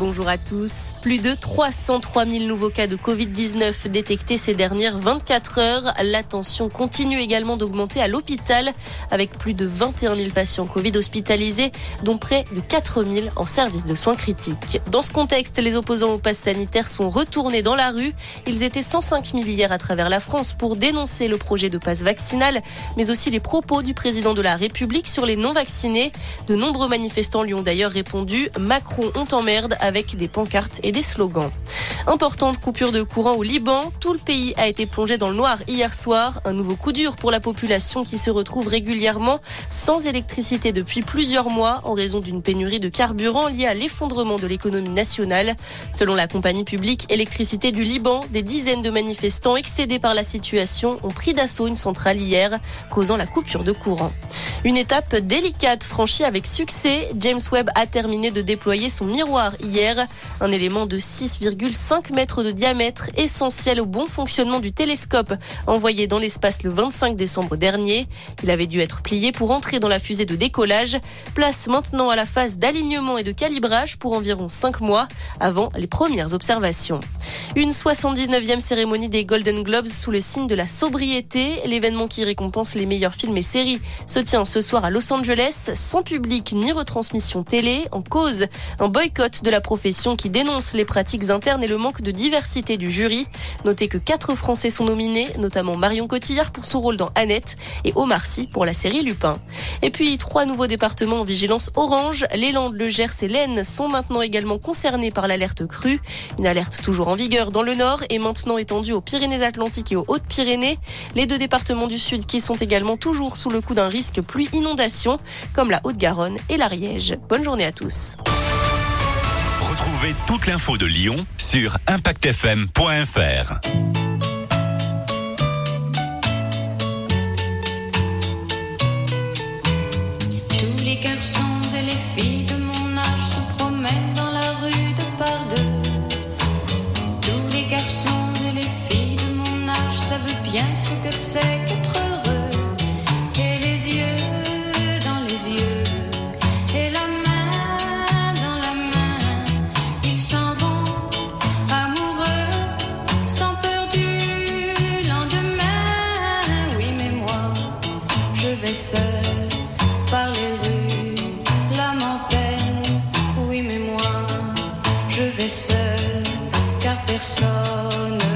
Bonjour à tous. Plus de 303 000 nouveaux cas de Covid-19 détectés ces dernières 24 heures. La tension continue également d'augmenter à l'hôpital avec plus de 21 000 patients Covid hospitalisés, dont près de 4 000 en service de soins critiques. Dans ce contexte, les opposants au pass sanitaire sont retournés dans la rue. Ils étaient 105 000 hier à travers la France pour dénoncer le projet de passe vaccinal, mais aussi les propos du président de la République sur les non-vaccinés. De nombreux manifestants lui ont d'ailleurs répondu Macron, on t'emmerde avec des pancartes et des slogans. Importante coupure de courant au Liban. Tout le pays a été plongé dans le noir hier soir. Un nouveau coup dur pour la population qui se retrouve régulièrement sans électricité depuis plusieurs mois en raison d'une pénurie de carburant liée à l'effondrement de l'économie nationale. Selon la compagnie publique Électricité du Liban, des dizaines de manifestants excédés par la situation ont pris d'assaut une centrale hier, causant la coupure de courant. Une étape délicate franchie avec succès. James Webb a terminé de déployer son miroir hier, un élément de 6,5 5 mètres de diamètre, essentiel au bon fonctionnement du télescope envoyé dans l'espace le 25 décembre dernier. Il avait dû être plié pour entrer dans la fusée de décollage. Place maintenant à la phase d'alignement et de calibrage pour environ 5 mois avant les premières observations. Une 79e cérémonie des Golden Globes sous le signe de la sobriété. L'événement qui récompense les meilleurs films et séries se tient ce soir à Los Angeles, sans public ni retransmission télé. En cause, un boycott de la profession qui dénonce les pratiques internes et le manque de diversité du jury. Notez que quatre Français sont nominés, notamment Marion Cotillard pour son rôle dans Annette et Omar Sy pour la série Lupin. Et puis trois nouveaux départements en vigilance orange. Les Landes, le Gers et l'Aisne sont maintenant également concernés par l'alerte crue. Une alerte toujours en vigueur dans le nord et maintenant étendue aux Pyrénées-Atlantiques et aux Hautes-Pyrénées. Les deux départements du sud qui sont également toujours sous le coup d'un risque pluie-inondation comme la Haute-Garonne et l'Ariège. Bonne journée à tous. Retrouvez toute l'info de Lyon sur impactfm.fr. Tous les garçons et les filles de mon âge se promènent dans la rue de par deux. Tous les garçons et les filles de mon âge savent bien ce que c'est it's so.